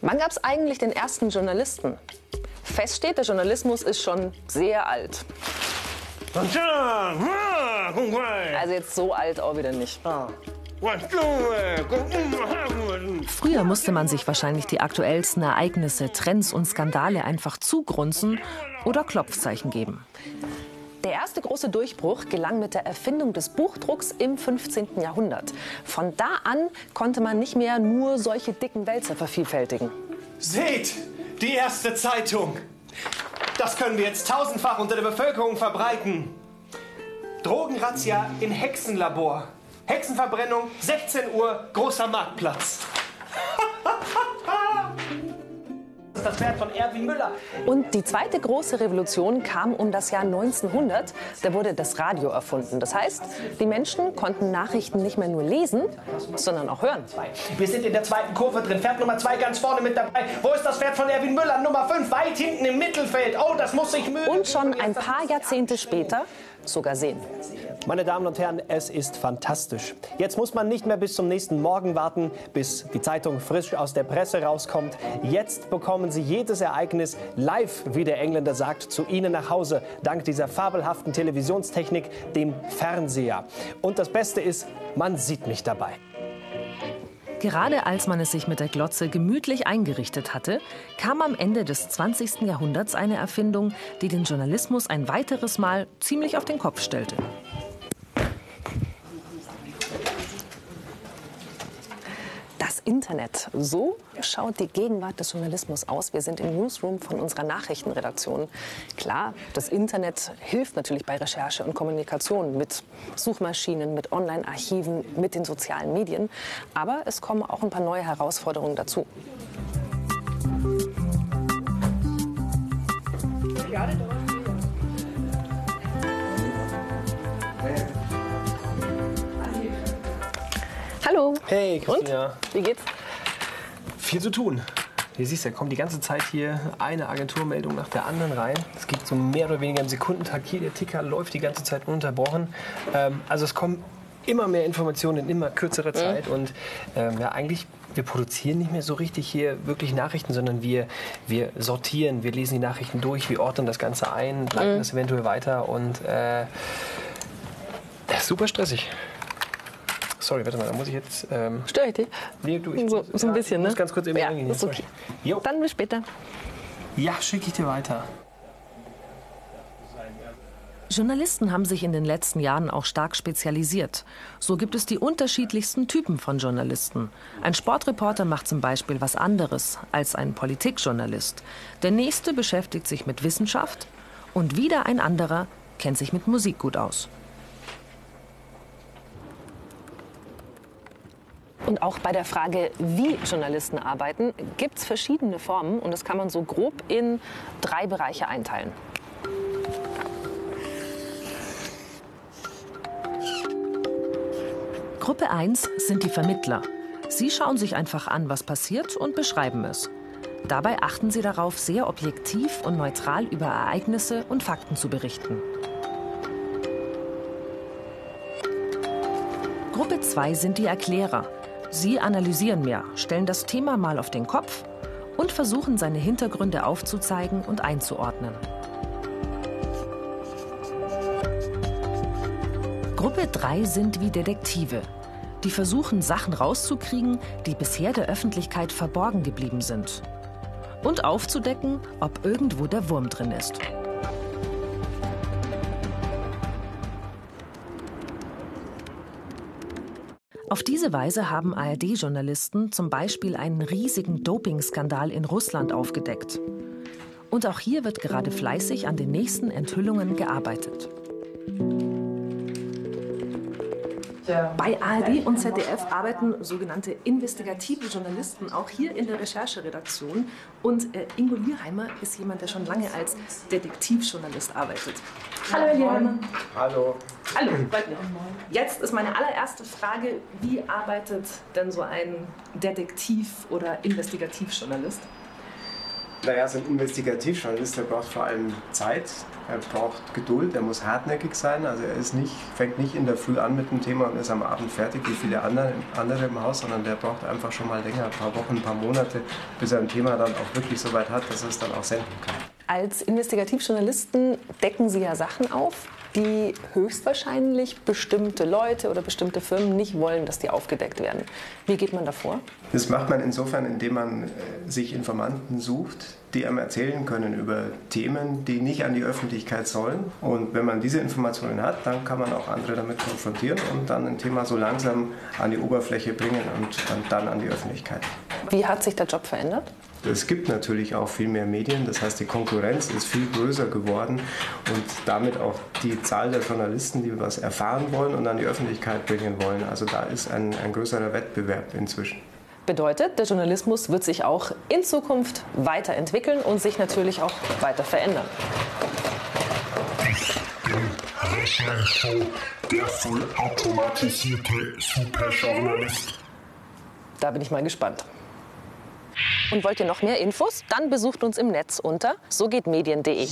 Wann gab es eigentlich den ersten Journalisten? Fest steht, der Journalismus ist schon sehr alt. Also jetzt so alt auch wieder nicht. Früher musste man sich wahrscheinlich die aktuellsten Ereignisse, Trends und Skandale einfach zugrunzen oder Klopfzeichen geben. Der erste große Durchbruch gelang mit der Erfindung des Buchdrucks im 15. Jahrhundert. Von da an konnte man nicht mehr nur solche dicken Wälzer vervielfältigen. Seht, die erste Zeitung. Das können wir jetzt tausendfach unter der Bevölkerung verbreiten. Drogenrazzia in Hexenlabor. Hexenverbrennung, 16 Uhr, großer Marktplatz. Das ist das Pferd von Erwin Müller. Und die zweite große Revolution kam um das Jahr 1900. Da wurde das Radio erfunden. Das heißt, die Menschen konnten Nachrichten nicht mehr nur lesen, sondern auch hören. Wir sind in der zweiten Kurve drin. Pferd Nummer zwei ganz vorne mit dabei. Wo ist das Pferd von Erwin Müller? Nummer fünf weit hinten im Mittelfeld. Oh, das muss sich mögen. Und schon ein paar Jahrzehnte später sogar sehen. Meine Damen und Herren, es ist fantastisch. Jetzt muss man nicht mehr bis zum nächsten Morgen warten, bis die Zeitung frisch aus der Presse rauskommt. Jetzt bekommen Sie jedes Ereignis live, wie der Engländer sagt, zu Ihnen nach Hause, dank dieser fabelhaften Televisionstechnik, dem Fernseher. Und das Beste ist, man sieht mich dabei. Gerade als man es sich mit der Glotze gemütlich eingerichtet hatte, kam am Ende des 20. Jahrhunderts eine Erfindung, die den Journalismus ein weiteres Mal ziemlich auf den Kopf stellte. Internet. So schaut die Gegenwart des Journalismus aus. Wir sind im Newsroom von unserer Nachrichtenredaktion. Klar, das Internet hilft natürlich bei Recherche und Kommunikation mit Suchmaschinen, mit Online-Archiven, mit den sozialen Medien. Aber es kommen auch ein paar neue Herausforderungen dazu. Hallo. Hey, Christina. Und? Wie geht's? Viel zu tun. Hier siehst du, kommt die ganze Zeit hier eine Agenturmeldung nach der anderen rein. Es geht so mehr oder weniger im Sekundentakt. Hier der Ticker läuft die ganze Zeit ununterbrochen. Ähm, also es kommen immer mehr Informationen in immer kürzerer Zeit. Und ähm, ja, eigentlich, wir produzieren nicht mehr so richtig hier wirklich Nachrichten, sondern wir, wir sortieren, wir lesen die Nachrichten durch, wir ordnen das Ganze ein, leiten das eventuell weiter. Und äh, das ist super stressig. Sorry, warte mal, da muss ich jetzt. Ähm, Störe ich dich? nee, du, ich So, muss- so ein ja, bisschen, ich ne? muss ganz kurz eben Ja, reingehen. ist okay. Dann bis später. Ja, schicke ich dir weiter. Journalisten haben sich in den letzten Jahren auch stark spezialisiert. So gibt es die unterschiedlichsten Typen von Journalisten. Ein Sportreporter macht zum Beispiel was anderes als ein Politikjournalist. Der nächste beschäftigt sich mit Wissenschaft und wieder ein anderer kennt sich mit Musik gut aus. Und auch bei der Frage, wie Journalisten arbeiten, gibt es verschiedene Formen und das kann man so grob in drei Bereiche einteilen. Gruppe 1 sind die Vermittler. Sie schauen sich einfach an, was passiert und beschreiben es. Dabei achten sie darauf, sehr objektiv und neutral über Ereignisse und Fakten zu berichten. Gruppe 2 sind die Erklärer. Sie analysieren mehr, stellen das Thema mal auf den Kopf und versuchen seine Hintergründe aufzuzeigen und einzuordnen. Gruppe 3 sind wie Detektive. Die versuchen, Sachen rauszukriegen, die bisher der Öffentlichkeit verborgen geblieben sind. Und aufzudecken, ob irgendwo der Wurm drin ist. Auf diese Weise haben ARD-Journalisten zum Beispiel einen riesigen Dopingskandal in Russland aufgedeckt. Und auch hier wird gerade fleißig an den nächsten Enthüllungen gearbeitet. Bei ARD und ZDF arbeiten sogenannte investigative Journalisten auch hier in der Rechercheredaktion. Und äh, Ingo Lierheimer ist jemand, der schon lange als Detektivjournalist arbeitet. Hallo, Lierheimer. Hallo. Hallo, freut mich. Jetzt ist meine allererste Frage, wie arbeitet denn so ein Detektiv- oder Investigativjournalist? Naja, so ein Investigativjournalist, der braucht vor allem Zeit, er braucht Geduld, er muss hartnäckig sein. Also er ist nicht, fängt nicht in der Früh an mit dem Thema und ist am Abend fertig wie viele andere, andere im Haus, sondern der braucht einfach schon mal länger, ein paar Wochen, ein paar Monate, bis er ein Thema dann auch wirklich so weit hat, dass er es dann auch senden kann. Als Investigativjournalisten decken Sie ja Sachen auf, die höchstwahrscheinlich bestimmte Leute oder bestimmte Firmen nicht wollen, dass die aufgedeckt werden. Wie geht man davor? Das macht man insofern, indem man äh, sich Informanten sucht, die einem erzählen können über Themen, die nicht an die Öffentlichkeit sollen. Und wenn man diese Informationen hat, dann kann man auch andere damit konfrontieren und dann ein Thema so langsam an die Oberfläche bringen und dann an die Öffentlichkeit. Wie hat sich der Job verändert? Es gibt natürlich auch viel mehr Medien, das heißt die Konkurrenz ist viel größer geworden und damit auch die Zahl der Journalisten, die was erfahren wollen und an die Öffentlichkeit bringen wollen. Also da ist ein, ein größerer Wettbewerb inzwischen. Bedeutet, der Journalismus wird sich auch in Zukunft weiterentwickeln und sich natürlich auch weiter verändern. der vollautomatisierte Superjournalist. Da bin ich mal gespannt. Und wollt ihr noch mehr Infos? Dann besucht uns im Netz unter sogehtmedien.de.